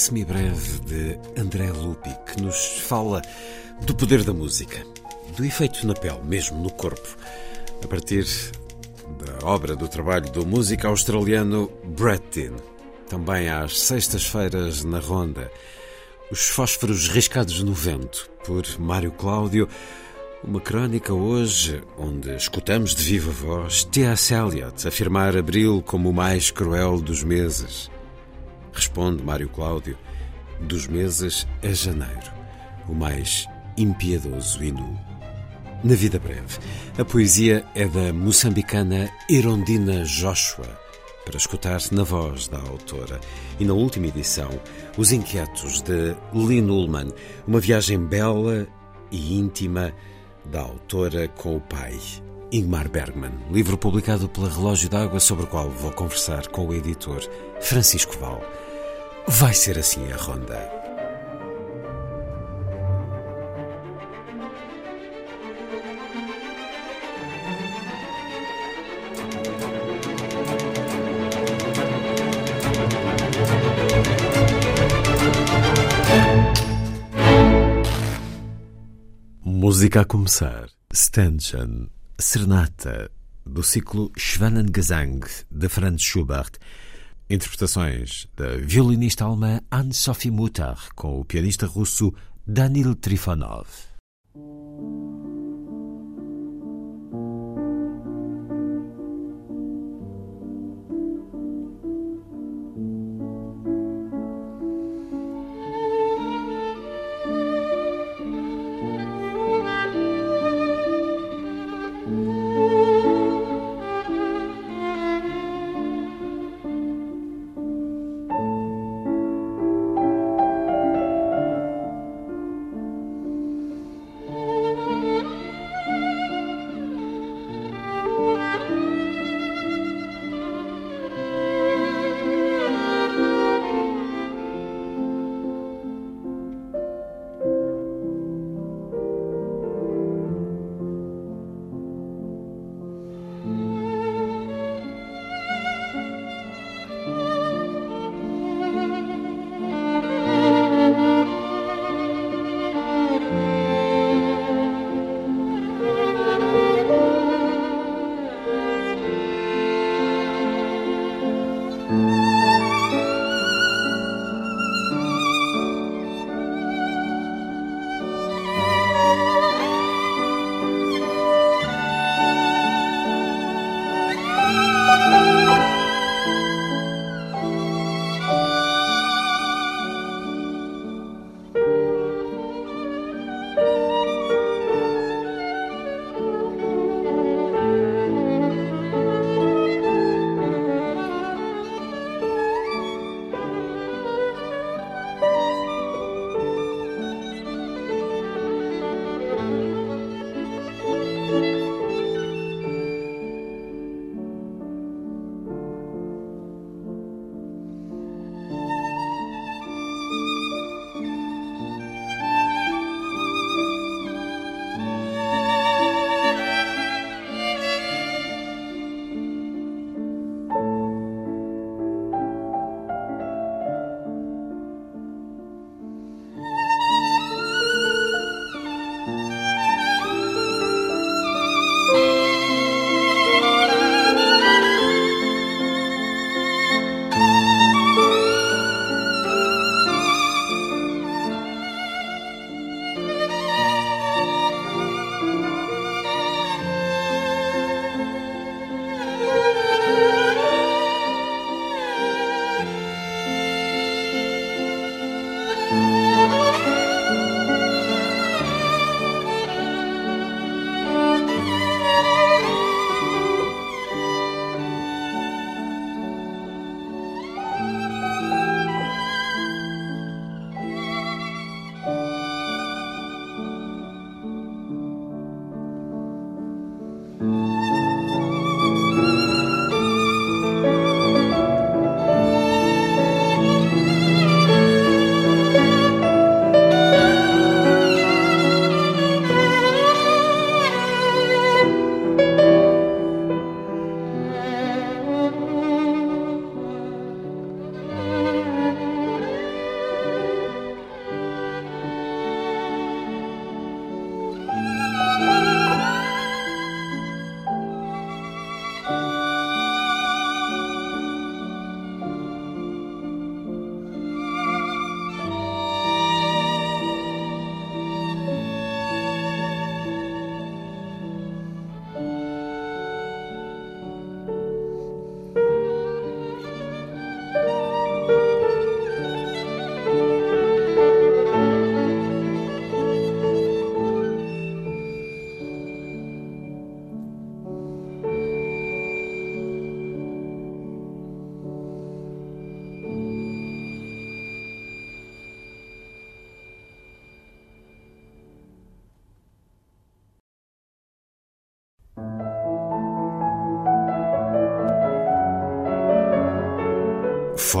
Semibreve de André Lupi, que nos fala do poder da música, do efeito na pele, mesmo no corpo, a partir da obra do trabalho do músico australiano Dean. Também às sextas-feiras na ronda, os fósforos riscados no vento, por Mário Cláudio, uma crónica hoje onde escutamos de viva voz T.S. Eliot afirmar abril como o mais cruel dos meses. Responde Mário Cláudio: dos meses é janeiro, o mais impiedoso e nu. Na vida breve, a poesia é da moçambicana Erondina Joshua, para escutar na voz da autora. E na última edição, Os Inquietos de Lynn Ullman, uma viagem bela e íntima da autora com o pai, Ingmar Bergman, livro publicado pela Relógio d'Água, sobre o qual vou conversar com o editor Francisco Val. Vai ser assim a ronda. Música a começar. Stangen, Serenata, do ciclo Schwanengesang, de Franz Schubert. Interpretações da violinista alemã Anne-Sophie Mutter com o pianista russo Danil Trifonov.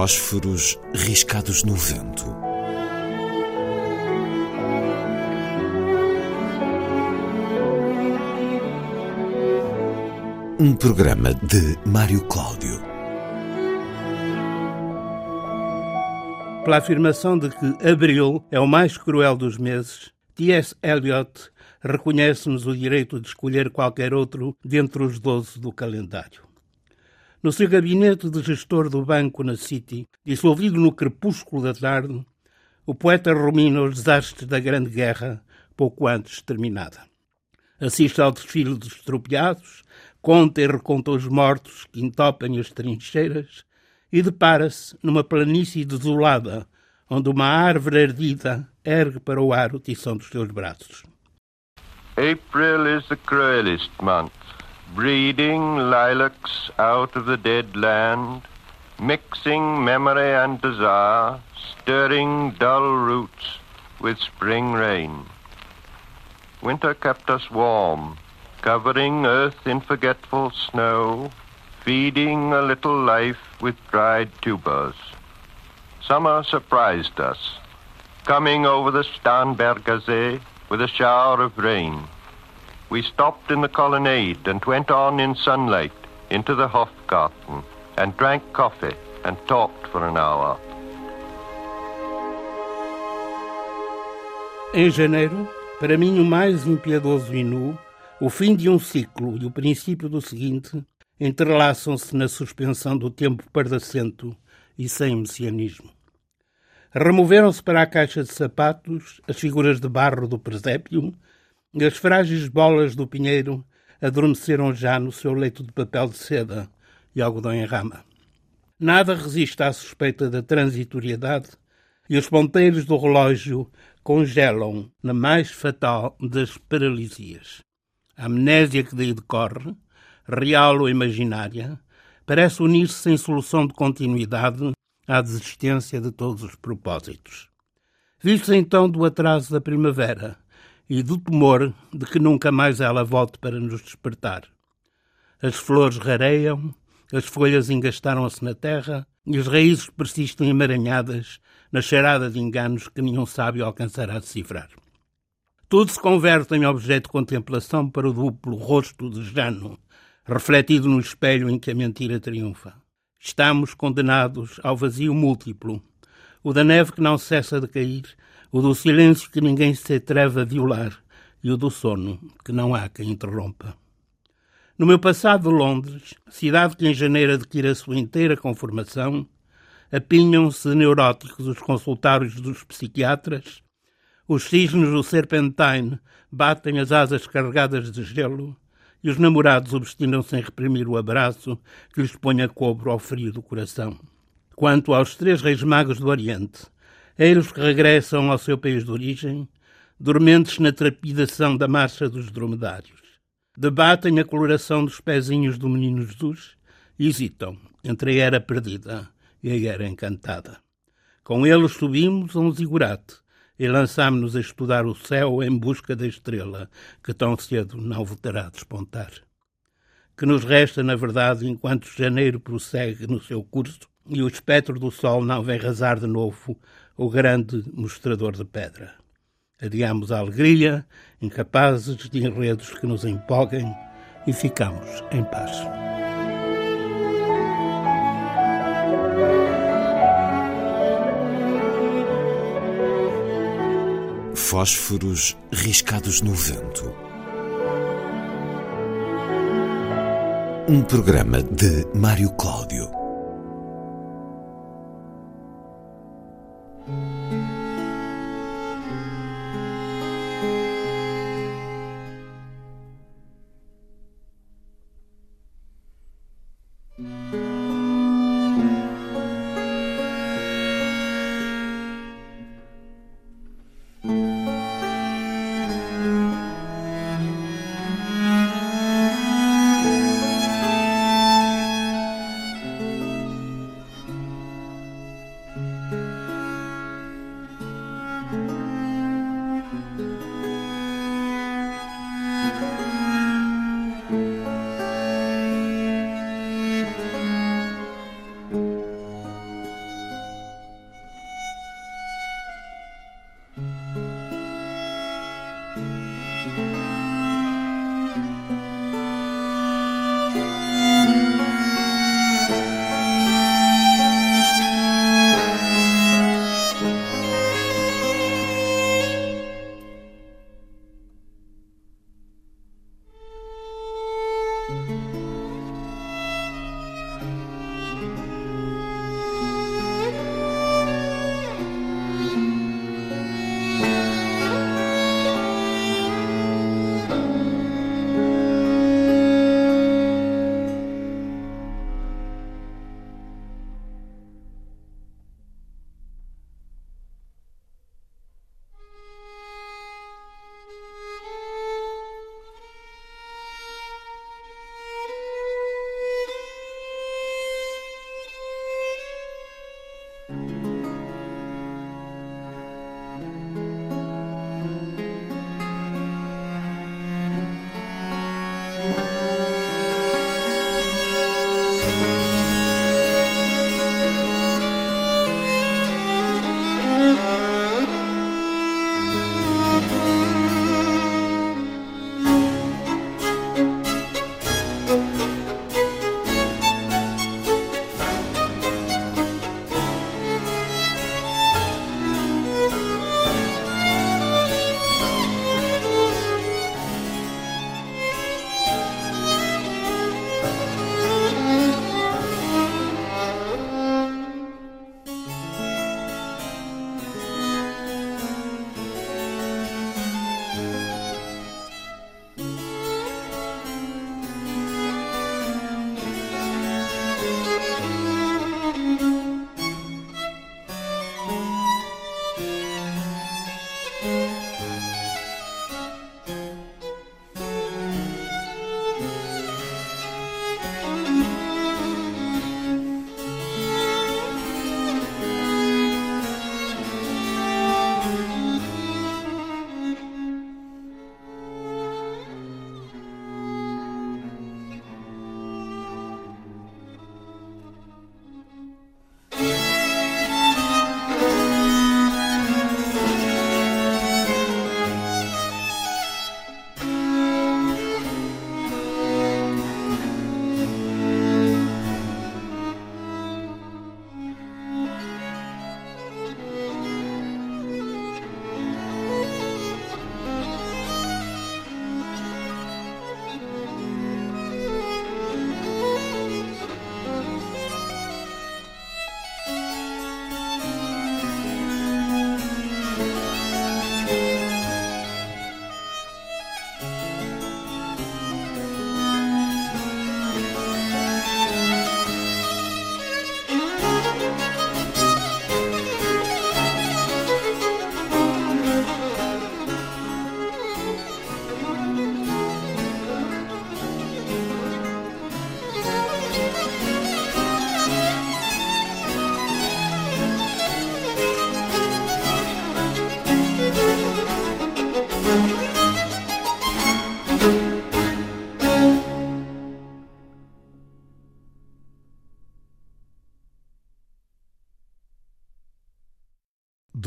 Fósforos riscados no vento. Um programa de Mário Cláudio. Pela afirmação de que abril é o mais cruel dos meses, T.S. Eliot reconhece-nos o direito de escolher qualquer outro dentre os doze do calendário. No seu gabinete de gestor do banco na City, dissolvido no crepúsculo da tarde, o poeta rumina os desastres da Grande Guerra, pouco antes terminada. Assiste ao desfile dos estropiados, conta e reconta os mortos que entopem as trincheiras e depara-se numa planície desolada, onde uma árvore ardida ergue para o ar o tição dos seus braços. April is the cruelest month, breeding lilacs out of the dead land, mixing memory and desire, stirring dull roots with spring rain. Winter kept us warm, covering earth in forgetful snow, feeding a little life with dried tubers. Summer surprised us, coming over the Starnberger See with a shower of rain. We stopped in the colonnade and went on in sunlight into the Hofgarten and drank coffee and talked for an hour. Em janeiro, para mim o mais impiedoso e nu, o fim de um ciclo e o princípio do seguinte entrelaçam-se na suspensão do tempo pardacento e sem messianismo. Removeram-se para a caixa de sapatos as figuras de barro do presépio as frágeis bolas do pinheiro adormeceram já no seu leito de papel de seda e algodão em rama. Nada resiste à suspeita da transitoriedade e os ponteiros do relógio congelam na mais fatal das paralisias. A amnésia que daí decorre, real ou imaginária, parece unir-se sem solução de continuidade à desistência de todos os propósitos. Vive-se então do atraso da primavera e do temor de que nunca mais ela volte para nos despertar. As flores rareiam, as folhas engastaram-se na terra e as raízes persistem emaranhadas na cheirada de enganos que nenhum sábio alcançará a decifrar. Tudo se converte em objeto de contemplação para o duplo rosto de Jano, refletido no espelho em que a mentira triunfa. Estamos condenados ao vazio múltiplo, o da neve que não cessa de cair, o do silêncio que ninguém se atreve a violar e o do sono que não há quem interrompa. No meu passado de Londres, cidade que em janeiro adquire a sua inteira conformação, apinham-se neuróticos os consultários dos psiquiatras, os cisnes do Serpentine batem as asas carregadas de gelo e os namorados obstinam-se em reprimir o abraço que lhes põe a cobro ao frio do coração. Quanto aos três reis magos do Oriente, eles que regressam ao seu país de origem, dormentes na trepidação da marcha dos dromedários. Debatem a coloração dos pezinhos do menino Jesus e hesitam entre a era perdida e a era encantada. Com eles subimos a um zigurate e lançámos-nos a estudar o céu em busca da estrela que tão cedo não voltará a despontar. Que nos resta, na verdade, enquanto janeiro prossegue no seu curso e o espectro do sol não vem rasar de novo o grande mostrador de pedra. Adiamos a alegria, incapazes de enredos que nos empolguem, e ficamos em paz. Fósforos riscados no vento. Um programa de Mário Cláudio.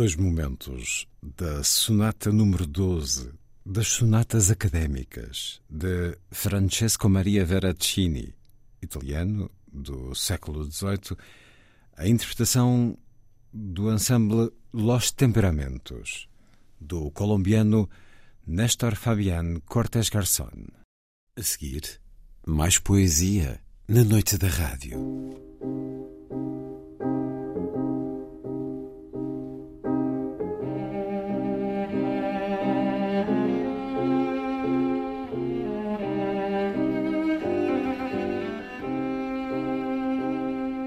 Dois momentos da Sonata número 12 das Sonatas Académicas de Francesco Maria Veracini, italiano do século XVIII, a interpretação do ensemble Los Temperamentos, do colombiano Néstor Fabián Cortés Garçon. A seguir, mais poesia na noite da rádio.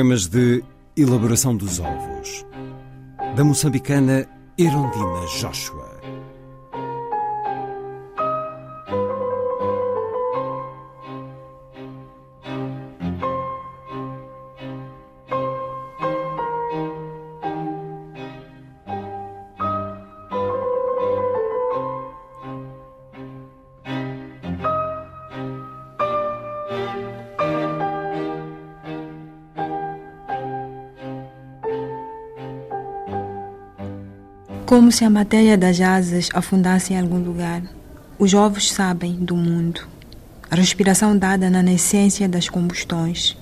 Poemas de elaboração dos ovos, da moçambicana Erondina Joshua. Como se a matéria das asas afundasse em algum lugar, os ovos sabem do mundo, a respiração dada na nascência das combustões.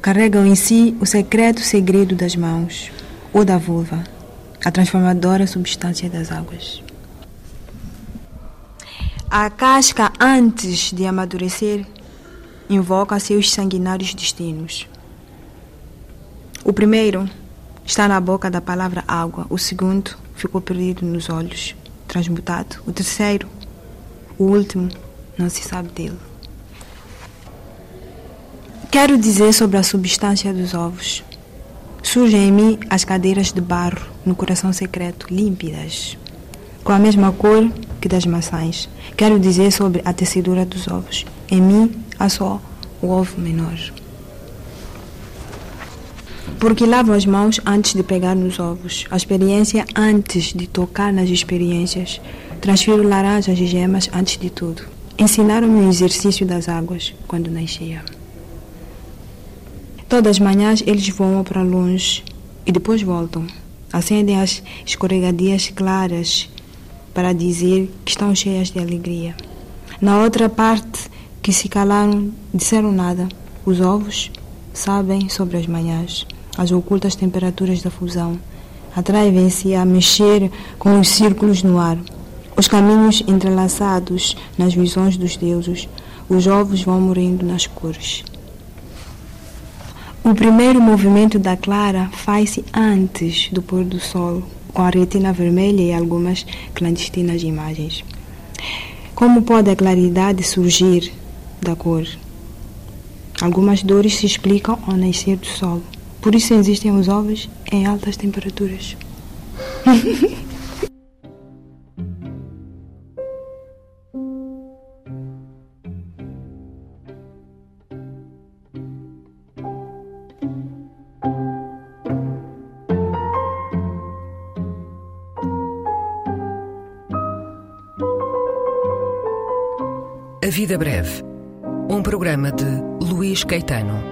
Carregam em si o secreto segredo das mãos ou da vulva, a transformadora substância das águas. A casca, antes de amadurecer, invoca seus sanguinários destinos. O primeiro Está na boca da palavra água. O segundo ficou perdido nos olhos, transmutado. O terceiro, o último, não se sabe dele. Quero dizer sobre a substância dos ovos. Surgem em mim as cadeiras de barro no coração secreto, límpidas, com a mesma cor que das maçãs. Quero dizer sobre a tecedura dos ovos. Em mim há só o ovo menor porque lavo as mãos antes de pegar nos ovos, a experiência antes de tocar nas experiências. Transfiro laranjas e gemas antes de tudo. Ensinaram-me o exercício das águas quando nascia. Todas as manhãs eles voam para longe e depois voltam. Acendem as escorregadias claras para dizer que estão cheias de alegria. Na outra parte, que se calaram, disseram nada. Os ovos sabem sobre as manhãs as ocultas temperaturas da fusão. Atraem-se a mexer com os círculos no ar, os caminhos entrelaçados nas visões dos deuses. Os ovos vão morrendo nas cores. O primeiro movimento da clara faz-se antes do pôr do sol, com a retina vermelha e algumas clandestinas imagens. Como pode a claridade surgir da cor? Algumas dores se explicam ao nascer do sol. Por isso existem os ovos em altas temperaturas. A Vida Breve, um programa de Luís Caetano.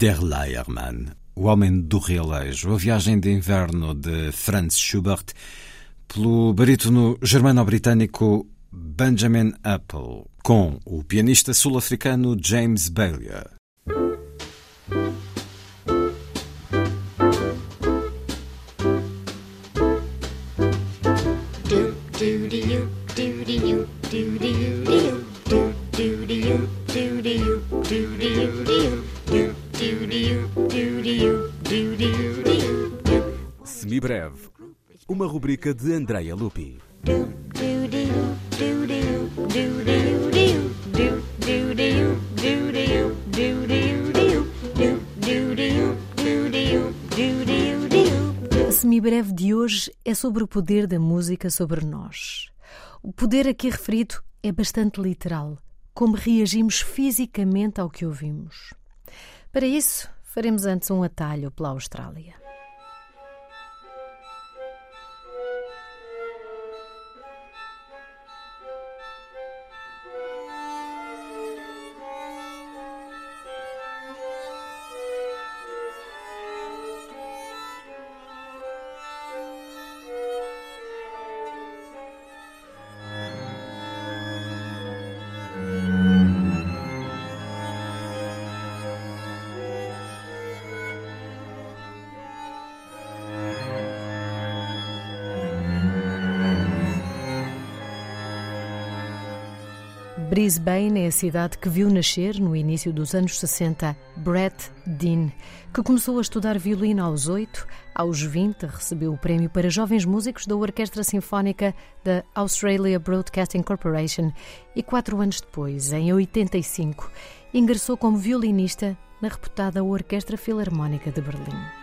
Der Leiermann, O Homem do Realejo, a viagem de inverno de Franz Schubert, pelo barítono germano-britânico Benjamin Apple, com o pianista sul-africano James Bailey. Rubrica de Andrea Lupi. A semibreve de hoje é sobre o poder da música sobre nós. O poder aqui referido é bastante literal, como reagimos fisicamente ao que ouvimos. Para isso, faremos antes um atalho pela Austrália. Brisbane é a cidade que viu nascer, no início dos anos 60, Brett Dean, que começou a estudar violino aos 8, aos 20 recebeu o prémio para jovens músicos da Orquestra Sinfónica da Australia Broadcasting Corporation e quatro anos depois, em 85, ingressou como violinista na reputada Orquestra Filarmónica de Berlim.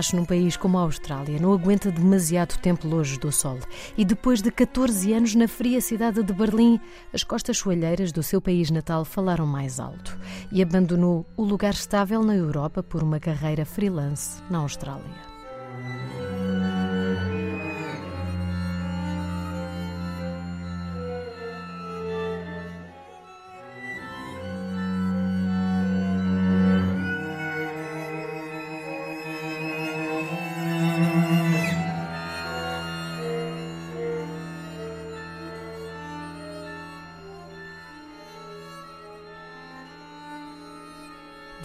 Nasce num país como a Austrália não aguenta demasiado tempo longe do sol. E depois de 14 anos na fria cidade de Berlim, as costas soalheiras do seu país natal falaram mais alto e abandonou o lugar estável na Europa por uma carreira freelance na Austrália.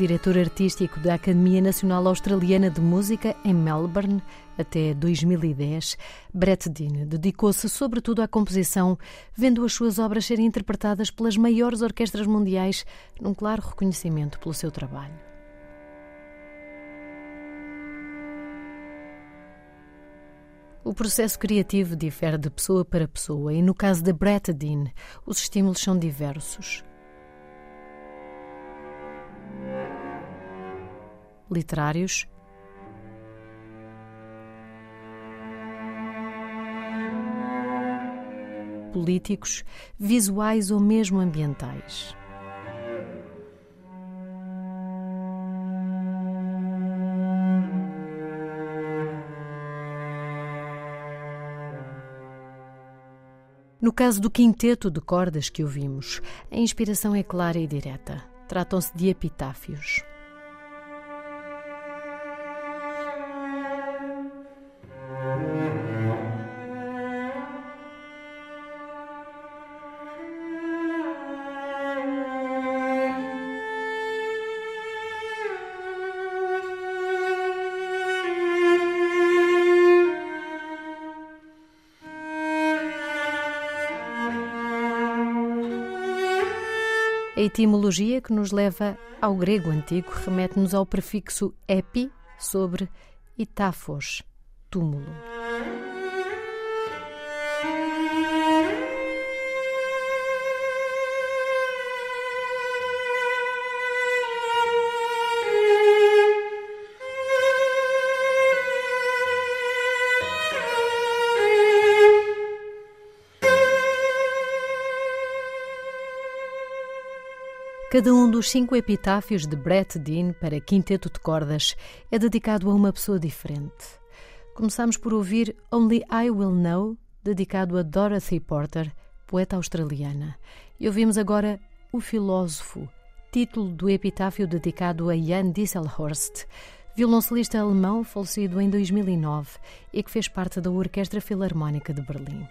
Diretor artístico da Academia Nacional Australiana de Música em Melbourne até 2010, Brett Dean dedicou-se sobretudo à composição, vendo as suas obras serem interpretadas pelas maiores orquestras mundiais, num claro reconhecimento pelo seu trabalho. O processo criativo difere de pessoa para pessoa e, no caso de Brett Dean, os estímulos são diversos. Literários, políticos, visuais ou mesmo ambientais. No caso do quinteto de cordas que ouvimos, a inspiração é clara e direta. Tratam-se de epitáfios. Etimologia que nos leva ao grego antigo remete-nos ao prefixo epi sobre itafos, túmulo. Cada um dos cinco epitáfios de Brett Dean para quinteto de cordas é dedicado a uma pessoa diferente. Começamos por ouvir Only I Will Know, dedicado a Dorothy Porter, poeta australiana. E ouvimos agora O Filósofo, título do epitáfio dedicado a Jan Disselhorst, violoncelista alemão falecido em 2009 e que fez parte da Orquestra Filarmónica de Berlim.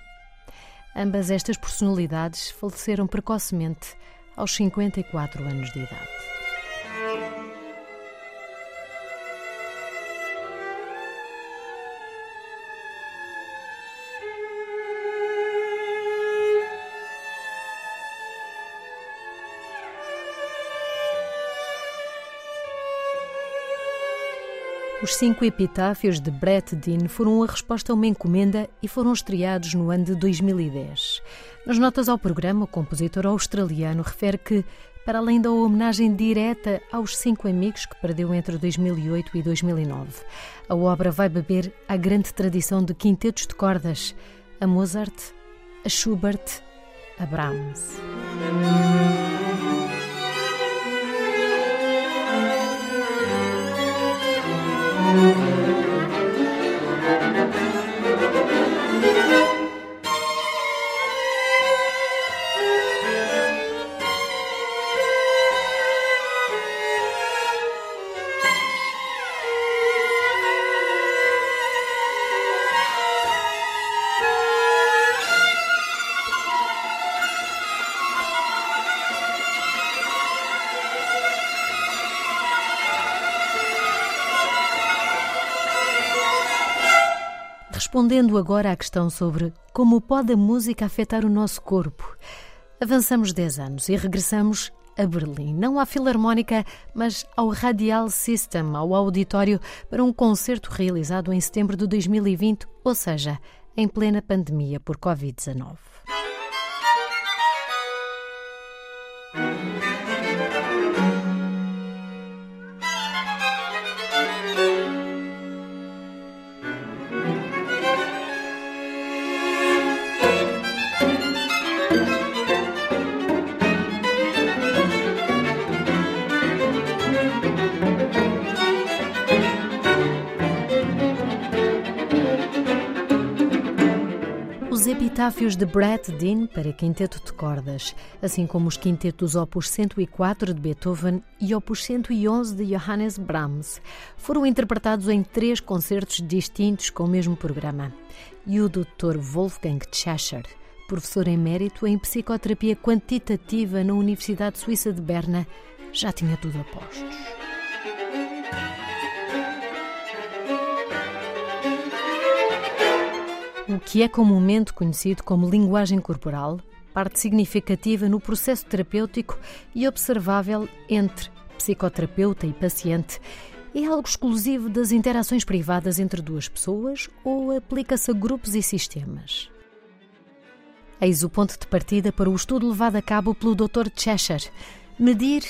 Ambas estas personalidades faleceram precocemente aos 54 anos de idade. Os cinco epitáfios de Brett Dean foram a resposta a uma encomenda e foram estreados no ano de 2010. Nas notas ao programa, o compositor australiano refere que, para além da homenagem direta aos cinco amigos que perdeu entre 2008 e 2009, a obra vai beber à grande tradição de quintetos de cordas, a Mozart, a Schubert, a Brahms. Respondendo agora à questão sobre como pode a música afetar o nosso corpo. Avançamos 10 anos e regressamos a Berlim, não à Filarmónica, mas ao Radial System, ao auditório, para um concerto realizado em setembro de 2020, ou seja, em plena pandemia por Covid-19. Epitáfios de Brett Dean para quinteto de cordas, assim como os quintetos Opus 104 de Beethoven e Opus 111 de Johannes Brahms, foram interpretados em três concertos distintos com o mesmo programa. E o Dr. Wolfgang Cheshire, professor emérito em psicoterapia quantitativa na Universidade Suíça de Berna, já tinha tudo a postos. O que é comumente conhecido como linguagem corporal, parte significativa no processo terapêutico e observável entre psicoterapeuta e paciente, é algo exclusivo das interações privadas entre duas pessoas ou aplica-se a grupos e sistemas. Eis o ponto de partida para o estudo levado a cabo pelo Dr. Cheshire: medir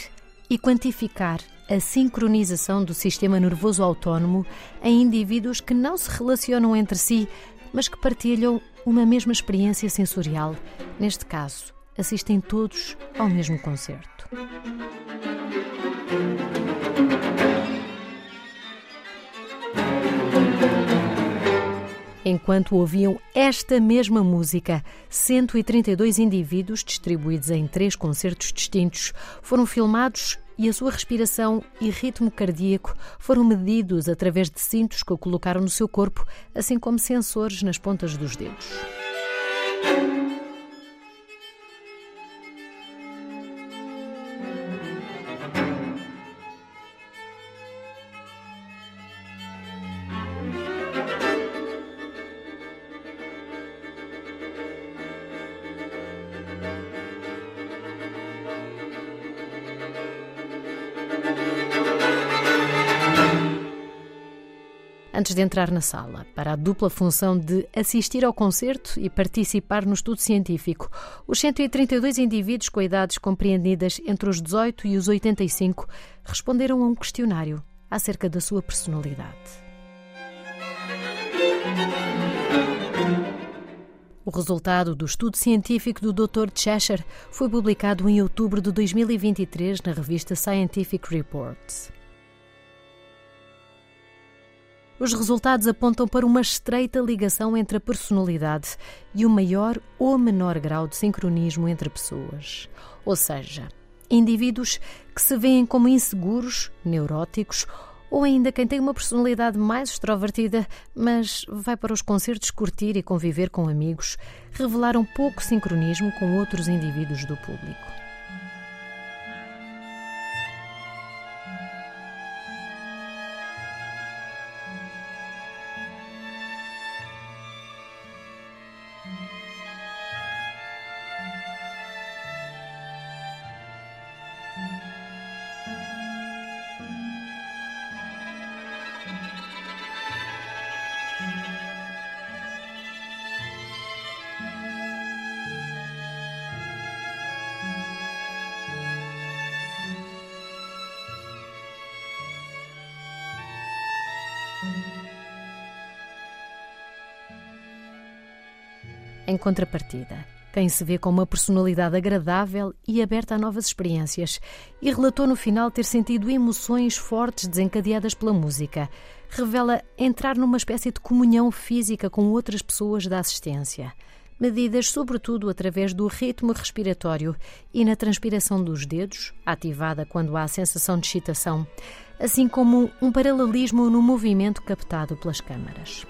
e quantificar a sincronização do sistema nervoso autónomo em indivíduos que não se relacionam entre si mas que partilham uma mesma experiência sensorial. Neste caso, assistem todos ao mesmo concerto. Enquanto ouviam esta mesma música, 132 indivíduos, distribuídos em três concertos distintos, foram filmados e a sua respiração e ritmo cardíaco foram medidos através de cintos que colocaram no seu corpo, assim como sensores nas pontas dos dedos. Antes de entrar na sala, para a dupla função de assistir ao concerto e participar no estudo científico. Os 132 indivíduos com idades compreendidas entre os 18 e os 85 responderam a um questionário acerca da sua personalidade. O resultado do estudo científico do Dr. Cheshire foi publicado em outubro de 2023 na revista Scientific Reports. Os resultados apontam para uma estreita ligação entre a personalidade e o maior ou menor grau de sincronismo entre pessoas. Ou seja, indivíduos que se veem como inseguros, neuróticos ou ainda quem tem uma personalidade mais extrovertida, mas vai para os concertos curtir e conviver com amigos, revelaram pouco sincronismo com outros indivíduos do público. Em contrapartida, quem se vê com uma personalidade agradável e aberta a novas experiências, e relatou no final ter sentido emoções fortes desencadeadas pela música, revela entrar numa espécie de comunhão física com outras pessoas da assistência. Medidas sobretudo através do ritmo respiratório e na transpiração dos dedos, ativada quando há sensação de excitação, assim como um paralelismo no movimento captado pelas câmaras.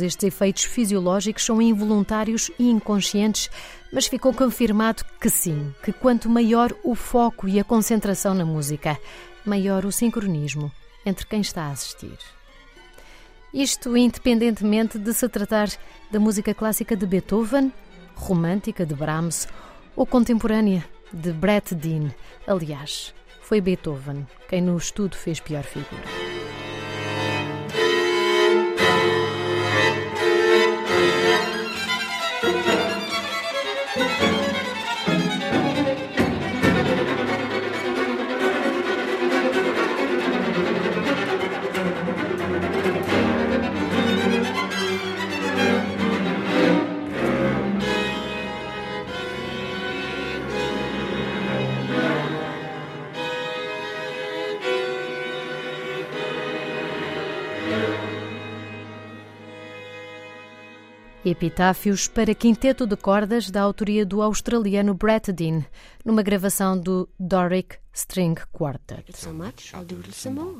Estes efeitos fisiológicos são involuntários e inconscientes, mas ficou confirmado que sim, que quanto maior o foco e a concentração na música, maior o sincronismo entre quem está a assistir. Isto independentemente de se tratar da música clássica de Beethoven, romântica de Brahms ou contemporânea de Brett Dean. Aliás, foi Beethoven quem no estudo fez pior figura. Epitáfios para quinteto de cordas da autoria do australiano Brett Dean, numa gravação do Doric String Quartet. So much, I'll do some more.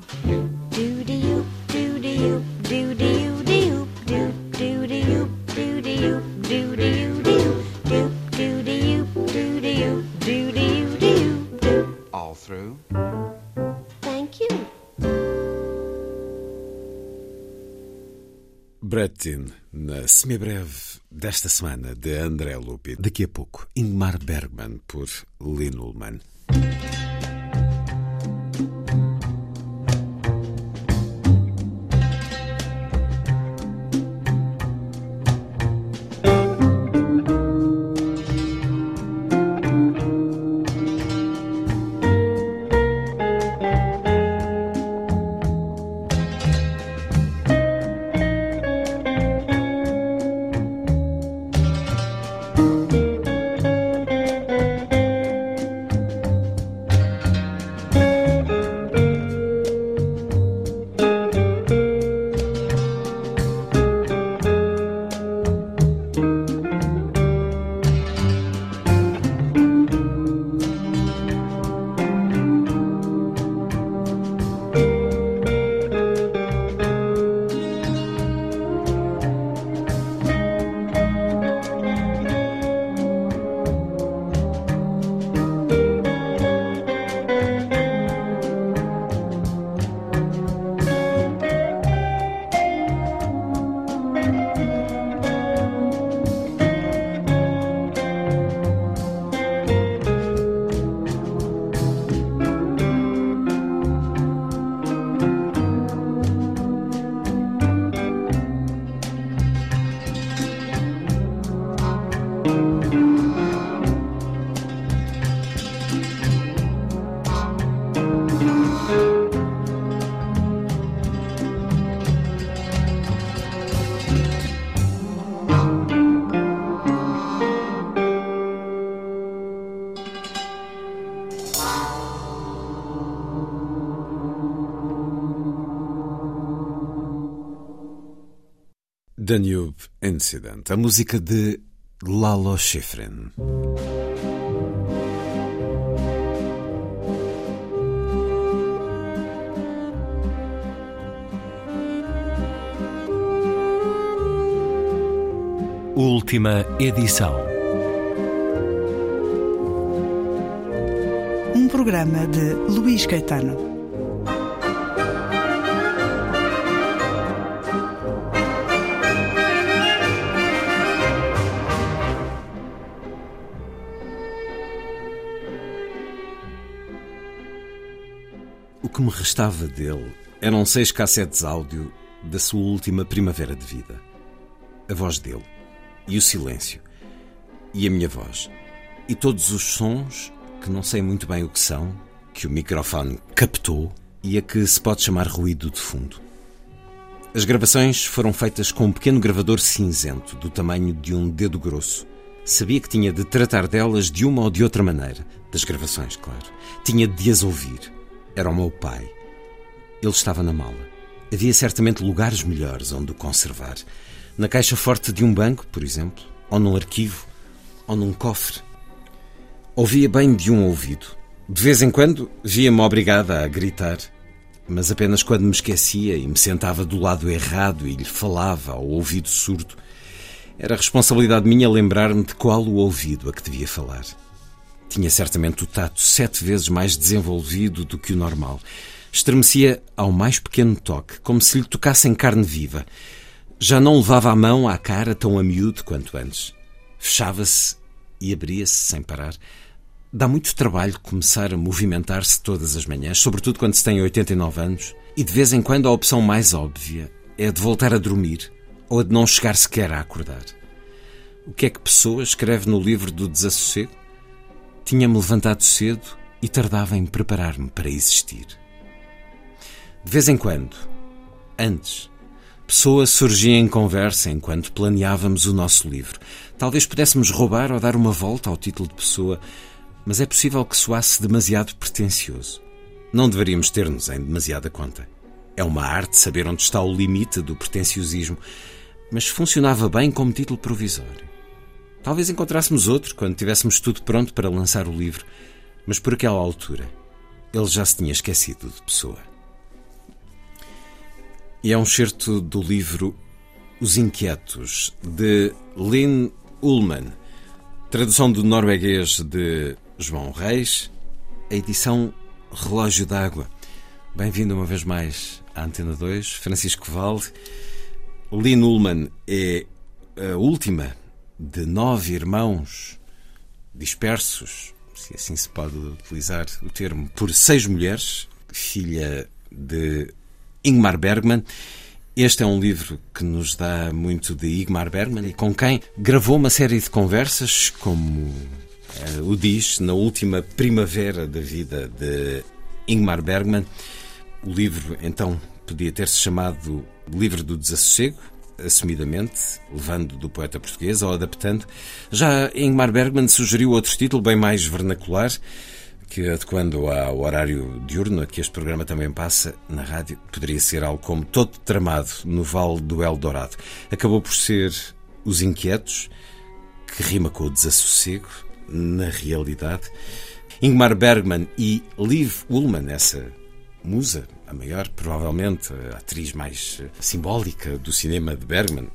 All through. Thank you. Brett Dean na semibreve desta semana de André Lupi. Daqui a pouco, Ingmar Bergman por Lynn Ullman. Danube Incident, a música de Lalo Schifrin. Última edição. Um programa de Luís Caetano. Que me restava dele eram seis cassetes áudio da sua última primavera de vida. A voz dele, e o silêncio, e a minha voz, e todos os sons que não sei muito bem o que são, que o microfone captou e a que se pode chamar ruído de fundo. As gravações foram feitas com um pequeno gravador cinzento, do tamanho de um dedo grosso. Sabia que tinha de tratar delas de uma ou de outra maneira, das gravações, claro. Tinha de as ouvir era o meu pai. Ele estava na mala. Havia certamente lugares melhores onde o conservar. Na caixa forte de um banco, por exemplo, ou num arquivo, ou num cofre. Ouvia bem de um ouvido. De vez em quando via-me obrigada a gritar. mas apenas quando me esquecia e me sentava do lado errado e lhe falava ao ouvido surdo. Era responsabilidade minha lembrar-me de qual o ouvido a que devia falar. Tinha certamente o tato sete vezes mais desenvolvido do que o normal. Estremecia ao mais pequeno toque, como se lhe tocassem carne viva. Já não levava a mão à cara tão a miúdo quanto antes. Fechava-se e abria-se sem parar. Dá muito trabalho começar a movimentar-se todas as manhãs, sobretudo quando se tem 89 anos, e de vez em quando a opção mais óbvia é de voltar a dormir ou a de não chegar sequer a acordar. O que é que Pessoa escreve no livro do Desassossego? Tinha-me levantado cedo e tardava em preparar-me para existir. De vez em quando, antes, Pessoa surgia em conversa enquanto planeávamos o nosso livro. Talvez pudéssemos roubar ou dar uma volta ao título de Pessoa, mas é possível que soasse demasiado pretencioso. Não deveríamos ter-nos em demasiada conta. É uma arte saber onde está o limite do pretenciosismo, mas funcionava bem como título provisório. Talvez encontrássemos outro quando tivéssemos tudo pronto para lançar o livro, mas por aquela altura ele já se tinha esquecido de pessoa. E é um certo do livro Os Inquietos, de Lynn Ullman, tradução do norueguês de João Reis, a edição Relógio d'Água. Bem-vindo uma vez mais à Antena 2, Francisco Valde. Lynn Ullman é a última de nove irmãos dispersos, se assim se pode utilizar o termo, por seis mulheres, filha de Ingmar Bergman. Este é um livro que nos dá muito de Ingmar Bergman e com quem gravou uma série de conversas, como uh, o diz, na última primavera da vida de Ingmar Bergman. O livro, então, podia ter-se chamado Livro do Desassossego, assumidamente, levando do poeta português ou adaptando. Já Ingmar Bergman sugeriu outro título bem mais vernacular, que adequando ao horário diurno a que este programa também passa na rádio, poderia ser algo como Todo Tramado no Vale do Eldorado. Acabou por ser Os Inquietos, que rima com o desassossego, na realidade. Ingmar Bergman e Liv Ullmann, essa musa, a maior, provavelmente, a atriz mais simbólica do cinema de Bergman,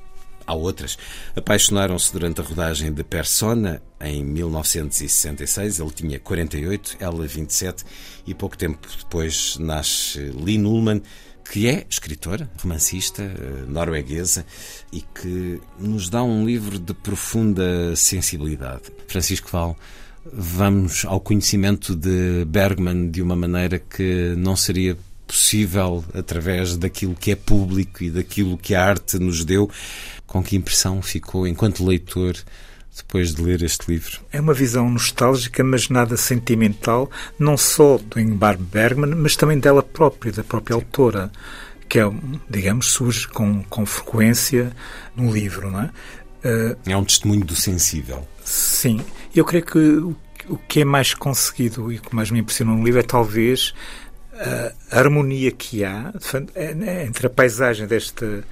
há outras, apaixonaram-se durante a rodagem de Persona em 1966. Ele tinha 48, ela 27, e pouco tempo depois nasce Lynn Ullman, que é escritora, romancista, eh, norueguesa e que nos dá um livro de profunda sensibilidade. Francisco Val, vamos ao conhecimento de Bergman de uma maneira que não seria possível através daquilo que é público e daquilo que a arte nos deu. Com que impressão ficou enquanto leitor depois de ler este livro? É uma visão nostálgica, mas nada sentimental, não só do Ingmar Bergman, mas também dela própria, da própria autora, que é, digamos, surge com, com frequência no livro, não é? Uh, é um testemunho do sensível. Sim. Eu creio que o, o que é mais conseguido e o que mais me impressionou no livro é talvez a harmonia que há é, entre a paisagem desta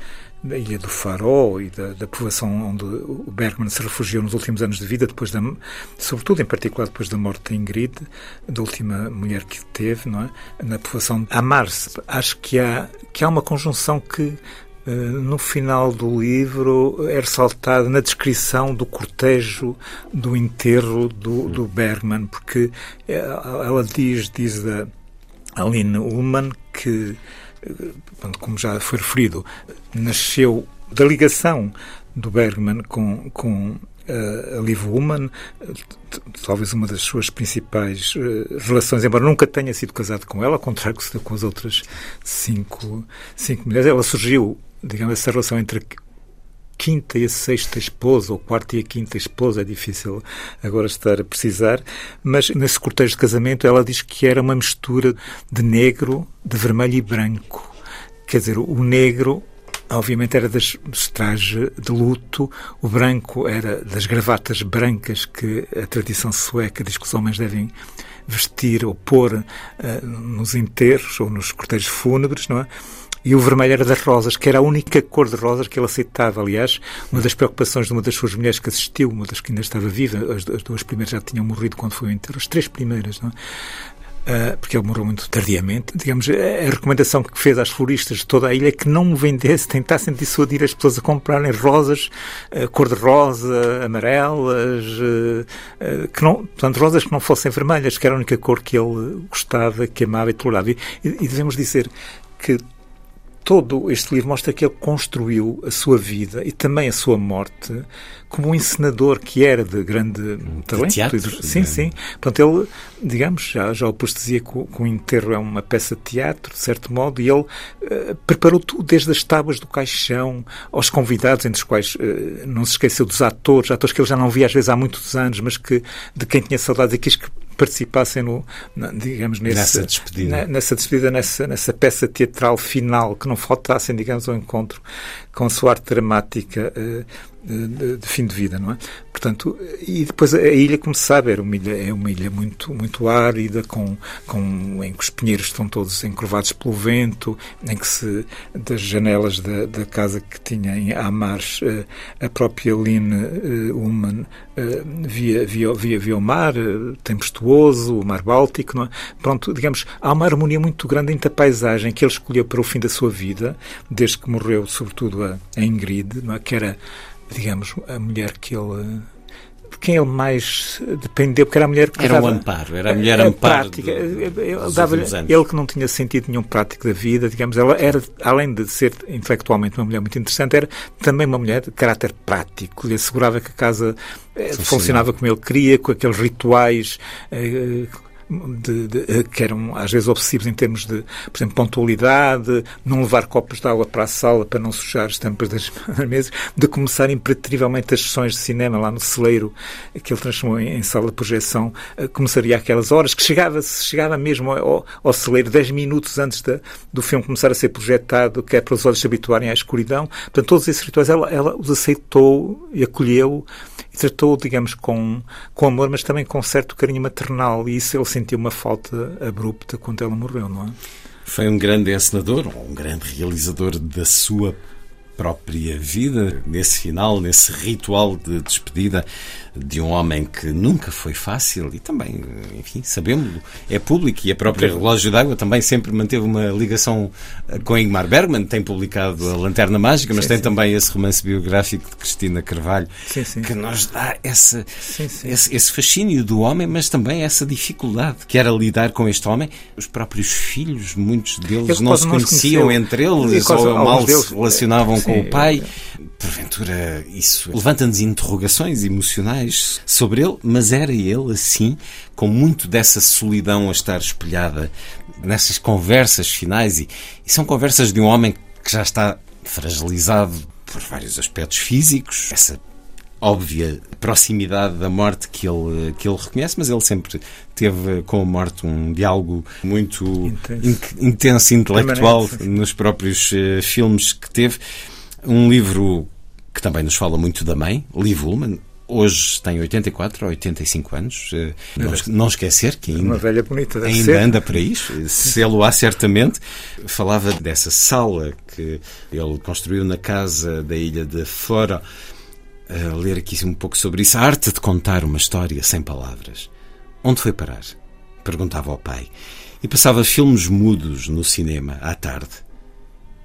da Ilha do Faro e da, da povoação onde o Bergman se refugiou nos últimos anos de vida, depois da, sobretudo em particular depois da morte de Ingrid, da última mulher que teve, não é? na povoação Amar-se. Acho que há, que há uma conjunção que eh, no final do livro é ressaltada na descrição do cortejo do enterro do, do Bergman, porque eh, ela diz, diz a Aline Ullman que como já foi referido, nasceu da ligação do Bergman com, com uh, a Liv Ullmann, talvez uma das suas principais uh, relações, embora nunca tenha sido casado com ela, ao contrário que com as outras cinco, cinco mulheres. Ela surgiu, digamos, essa relação entre quinta e a sexta esposa, ou quarta e a quinta esposa, é difícil agora estar a precisar, mas nesse cortejo de casamento ela diz que era uma mistura de negro, de vermelho e branco. Quer dizer, o negro obviamente era das, trajes de luto, o branco era das gravatas brancas que a tradição sueca diz que os homens devem vestir ou pôr uh, nos enterros ou nos cortejos fúnebres, não é? E o vermelho era das rosas, que era a única cor de rosas que ele aceitava. Aliás, uma das preocupações de uma das suas mulheres que assistiu, uma das que ainda estava viva, as, as duas primeiras já tinham morrido quando foi o enterro, as três primeiras, não é? Uh, porque ele morreu muito tardiamente. Digamos, a recomendação que fez às floristas de toda a ilha é que não vendesse, tentassem dissuadir as pessoas a comprarem rosas uh, cor-de-rosa, amarelas, uh, que não, portanto, rosas que não fossem vermelhas, que era a única cor que ele gostava, que amava e tolerava. E, e devemos dizer que todo este livro mostra que ele construiu a sua vida e também a sua morte como um encenador que era de grande talento. teatro, sim, sim. Portanto, ele, digamos, já, já o posto dizia que o, que o enterro é uma peça de teatro, de certo modo, e ele uh, preparou tudo, desde as tábuas do caixão aos convidados, entre os quais uh, não se esqueceu dos atores, atores que ele já não via às vezes há muitos anos, mas que de quem tinha saudades e quis que participassem no, digamos, nesse, nessa despedida, nessa, despedida nessa, nessa peça teatral final, que não faltassem, digamos, ao encontro com a sua arte dramática uh, de, de, fim de vida, não é? Portanto, e depois a ilha, como se sabe, era uma ilha, é uma ilha muito, muito árida, com, com, em que os pinheiros estão todos encurvados pelo vento, em que se, das janelas da, da casa que tinha em Amars, eh, a própria Line uh, Ullman uh, via, via, via, via o mar, tempestuoso, o mar Báltico, não é? Pronto, digamos, há uma harmonia muito grande entre a paisagem que ele escolheu para o fim da sua vida, desde que morreu, sobretudo, a, a Ingrid, não é? que era digamos, a mulher que ele de quem ele mais dependeu, porque era a mulher que era um amparo, era a mulher a, amparo prática. Do, ele, dava, ele que não tinha sentido nenhum prático da vida, digamos, ela era, além de ser intelectualmente uma mulher muito interessante, era também uma mulher de caráter prático, lhe assegurava que a casa eh, funcionava como ele queria, com aqueles rituais eh, de, de, eh, que eram às vezes obsessivos em termos de, por exemplo, pontualidade, não levar copos de água para a sala para não sujar as tampas das mesas, de começar imperativamente as sessões de cinema lá no celeiro, que ele transformou em, em sala de projeção, eh, começaria aquelas horas, que chegava, chegava mesmo ao, ao celeiro 10 minutos antes do filme começar a ser projetado, que é para os olhos se habituarem à escuridão. Portanto, todos esses rituais ela, ela os aceitou e acolheu e tratou, digamos, com, com amor, mas também com certo carinho maternal. E isso ele sentiu uma falta abrupta quando ela morreu, não é? Foi um grande encenador, um grande realizador da sua própria vida, nesse final, nesse ritual de despedida de um homem que nunca foi fácil e também, enfim, sabemos, é público e a própria Relógio d'Água também sempre manteve uma ligação com Ingmar Bergman, tem publicado A Lanterna Mágica, mas sim, tem sim. também esse romance biográfico de Cristina Carvalho sim, que nos dá essa, esse, esse, fascínio do homem, mas também essa dificuldade que era lidar com este homem. Os próprios filhos, muitos deles não se conheciam entre eles ou mal se relacionavam com o pai. Porventura, isso levanta-nos interrogações emocionais sobre ele, mas era ele assim, com muito dessa solidão a estar espelhada nessas conversas finais, e, e são conversas de um homem que já está fragilizado por vários aspectos físicos, essa óbvia proximidade da morte que ele, que ele reconhece, mas ele sempre teve com a morte um diálogo muito intenso, in, intenso intelectual nos próprios uh, filmes que teve. Um livro que também nos fala muito da mãe, Liv Ullmann, hoje tem 84 ou 85 anos. Eh, não, não esquecer que ainda, uma velha bonita, ainda ser. anda para isso. Se ele o há certamente. Falava dessa sala que ele construiu na casa da ilha de Flora. A ler aqui um pouco sobre isso. A arte de contar uma história sem palavras. Onde foi parar? Perguntava ao pai. E passava filmes mudos no cinema à tarde.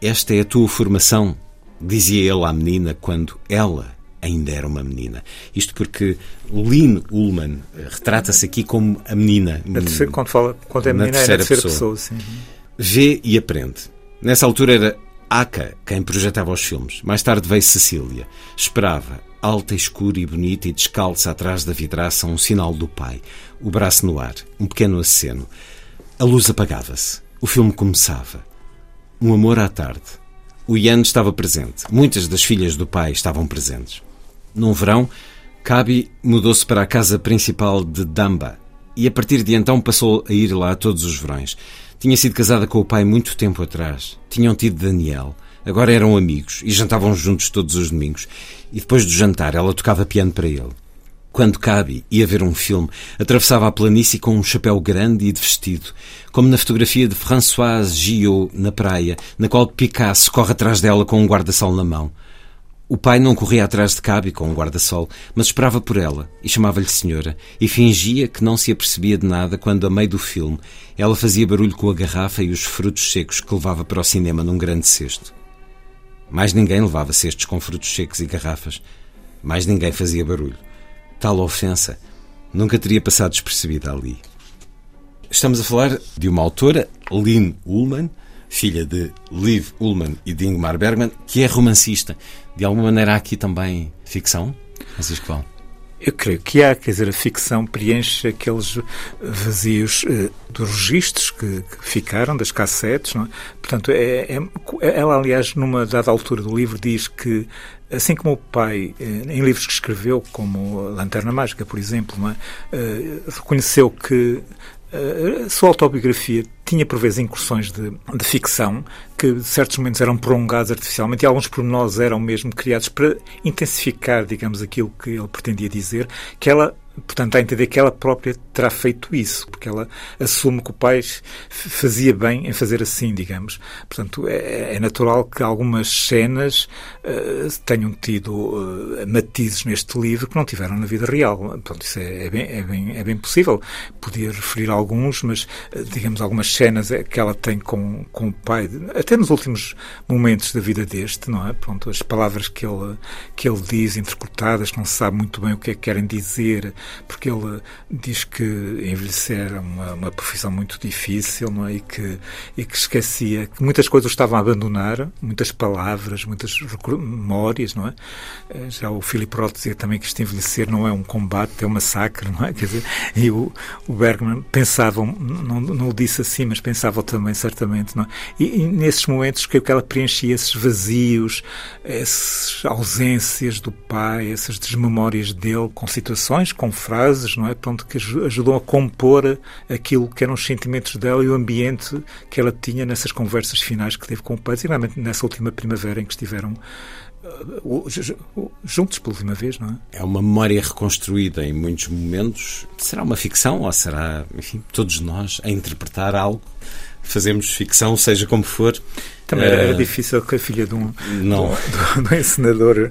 Esta é a tua formação, dizia ele à menina quando ela ainda era uma menina. Isto porque Lynn Ullman eh, retrata-se aqui como a menina. Terceira, quando, fala, quando é menina, é na terceira pessoa. pessoa Vê e aprende. Nessa altura era Aka quem projetava os filmes. Mais tarde veio Cecília. Esperava, alta, escura e bonita e descalça atrás da vidraça, um sinal do pai. O braço no ar, um pequeno aceno. A luz apagava-se. O filme começava. Um amor à tarde o Ian estava presente. Muitas das filhas do pai estavam presentes. Num verão, Kabi mudou-se para a casa principal de Damba e a partir de então passou a ir lá todos os verões. Tinha sido casada com o pai muito tempo atrás. Tinham tido Daniel. Agora eram amigos e jantavam juntos todos os domingos. E depois do jantar, ela tocava piano para ele. Quando cabe, ia ver um filme, atravessava a planície com um chapéu grande e de vestido, como na fotografia de Françoise Gillot na praia, na qual Picasso corre atrás dela com um guarda-sol na mão. O pai não corria atrás de Cabe com um guarda-sol, mas esperava por ela e chamava-lhe senhora e fingia que não se apercebia de nada quando, a meio do filme, ela fazia barulho com a garrafa e os frutos secos que levava para o cinema num grande cesto. Mais ninguém levava cestos com frutos secos e garrafas. Mais ninguém fazia barulho. Tal ofensa nunca teria passado despercebida ali. Estamos a falar de uma autora, Lynn Ullman, filha de Liv Ullman e de Ingmar Bergman, que é romancista. De alguma maneira há aqui também ficção, Francisco Val? Eu creio que há, quer dizer, a ficção preenche aqueles vazios eh, dos registros que, que, ficaram, das cassetes, não é? Portanto, é, é, ela, aliás, numa dada altura do livro, diz que, assim como o pai, eh, em livros que escreveu, como Lanterna Mágica, por exemplo, é? eh, reconheceu que a sua autobiografia tinha por vezes incursões de, de ficção que certos momentos eram prolongados artificialmente e alguns pormenores eram mesmo criados para intensificar, digamos, aquilo que ele pretendia dizer, que ela Portanto, a entender que ela própria terá feito isso, porque ela assume que o pai fazia bem em fazer assim, digamos. Portanto, é, é natural que algumas cenas uh, tenham tido uh, matizes neste livro que não tiveram na vida real. Portanto, isso é, é, bem, é, bem, é bem possível. Podia referir alguns, mas, uh, digamos, algumas cenas que ela tem com, com o pai, até nos últimos momentos da vida deste, não é? Pronto, as palavras que ele, que ele diz, interpretadas, não se sabe muito bem o que é que querem dizer porque ele diz que envelhecer é uma, uma profissão muito difícil não é? e, que, e que esquecia que muitas coisas estavam a abandonar, muitas palavras, muitas memórias, não é? Eh, já o Philip Roth dizia também que este envelhecer não é um combate, é um massacre, não é? Quer dizer, e o, o Bergman pensava, não, não o disse assim, mas pensava também, certamente, não é? E, e nesses momentos que ela preenchia esses vazios, essas ausências do pai, essas desmemórias dele com situações, com frases, não é? Pronto, que ajudam a compor aquilo que eram os sentimentos dela e o ambiente que ela tinha nessas conversas finais que teve com o pai, e nessa última primavera em que estiveram uh, juntos pela última vez, não é? É uma memória reconstruída em muitos momentos. Será uma ficção ou será, enfim, todos nós a interpretar algo? Fazemos ficção, seja como for. Também era, uh, difícil que a filha de um, não. De, de, de um encenador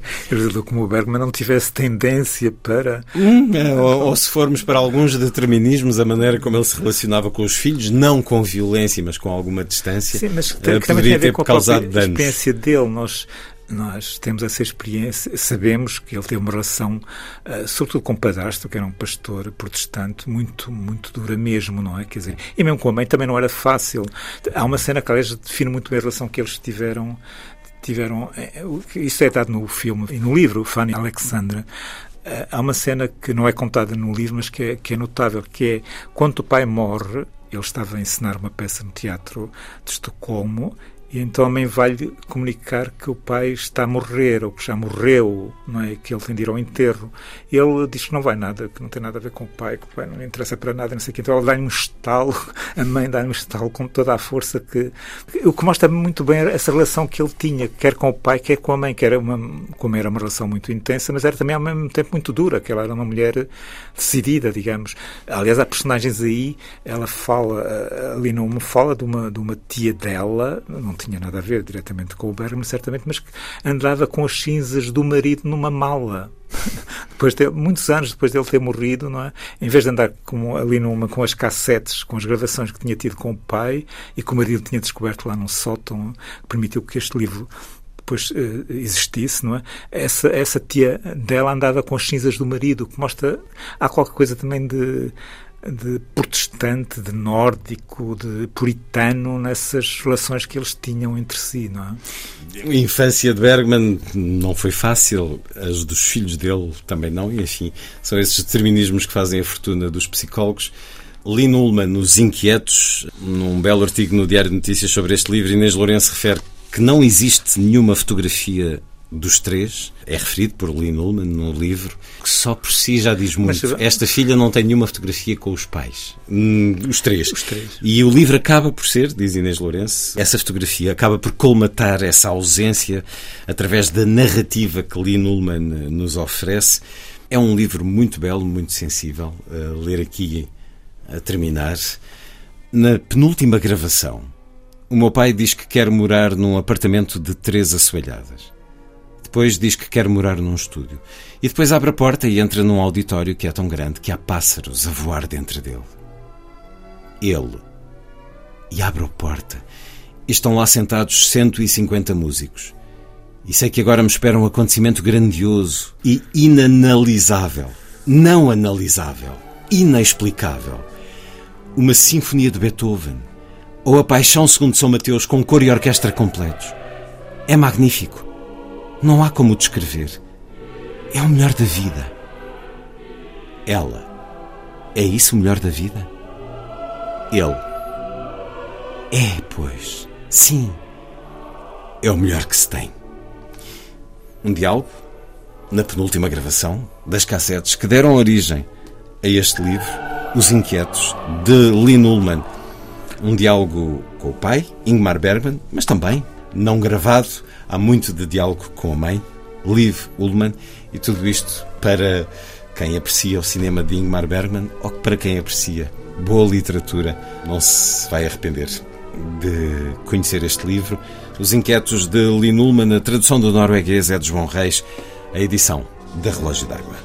como o Bergman não tivesse tendência para. Hum, é, ou, ou, se formos para alguns determinismos, a maneira como ele se relacionava com os filhos, não com violência, mas com alguma distância, Sim, mas que, uh, que também tem a ver com a causado danos. experiência dele. Nós, nós temos essa experiência, sabemos que ele teve uma relação, uh, sobretudo com o padrasto, que era um pastor protestante, muito, muito dura mesmo, não é? Quer dizer, e mesmo com a mãe também não era fácil. Há uma cena que, aliás, define muito bem a relação que eles tiveram. tiveram eh, isso é dado no filme e no livro, Fanny Alexandra. Uh, há uma cena que não é contada no livro, mas que é, que é notável, que é quando o pai morre, ele estava a encenar uma peça no teatro de Estocolmo e então a mãe vai-lhe comunicar que o pai está a morrer, ou que já morreu, não é? que ele tem de ir ao enterro. Ele diz que não vai nada, que não tem nada a ver com o pai, que o pai não lhe interessa para nada, não sei o quê. Então ela dá-lhe um estalo, a mãe dá-lhe um estalo com toda a força que... O que mostra muito bem essa relação que ele tinha, quer com o pai, quer com a mãe, que era uma, como era uma relação muito intensa, mas era também ao mesmo tempo muito dura, que ela era uma mulher decidida, digamos. Aliás, há personagens aí, ela fala, ali numa fala de uma, de uma tia dela, não tinha nada a ver diretamente com o Bergman, certamente, mas que andava com as cinzas do marido numa mala. depois de, muitos anos depois dele ter morrido, não é? Em vez de andar com, ali numa, com as cassetes, com as gravações que tinha tido com o pai e que o marido tinha descoberto lá num sótão, que permitiu que este livro depois uh, existisse, não é? Essa, essa tia dela andava com as cinzas do marido, que mostra. Há qualquer coisa também de de protestante, de nórdico, de puritano nessas relações que eles tinham entre si, não é? A infância de Bergman não foi fácil, as dos filhos dele também não, e enfim, são esses determinismos que fazem a fortuna dos psicólogos. Lynn Ullman, nos Inquietos, num belo artigo no Diário de Notícias sobre este livro, Inês Lourenço refere que não existe nenhuma fotografia dos três, é referido por Lynn Ullman no livro, que só por si já diz muito. Mas, Esta filha não tem nenhuma fotografia com os pais. Hum, os, três. os três. E o livro acaba por ser, diz Inês Lourenço, essa fotografia acaba por colmatar essa ausência através da narrativa que Lynn Ullman nos oferece. É um livro muito belo, muito sensível. A ler aqui a terminar. Na penúltima gravação, o meu pai diz que quer morar num apartamento de três assoalhadas. Depois diz que quer morar num estúdio. E depois abre a porta e entra num auditório que é tão grande que há pássaros a voar dentro dele. Ele. E abre a porta. E estão lá sentados 150 músicos. E sei que agora me espera um acontecimento grandioso e inanalisável. Não analisável. Inexplicável. Uma sinfonia de Beethoven. Ou a Paixão segundo São Mateus com cor e orquestra completos. É magnífico. Não há como descrever. É o melhor da vida. Ela. É isso o melhor da vida? Ele. É, pois. Sim. É o melhor que se tem. Um diálogo, na penúltima gravação, das cassetes que deram origem a este livro, Os Inquietos, de Lynn Ullman. Um diálogo com o pai, Ingmar Bergman, mas também, não gravado, há muito de diálogo com a mãe, Liv Ullman, e tudo isto para quem aprecia o cinema de Ingmar Bergman ou para quem aprecia boa literatura, não se vai arrepender de conhecer este livro. Os Inquietos de Lynn Ullman, a tradução do norueguês é de João Reis, a edição da Relógio d'Água.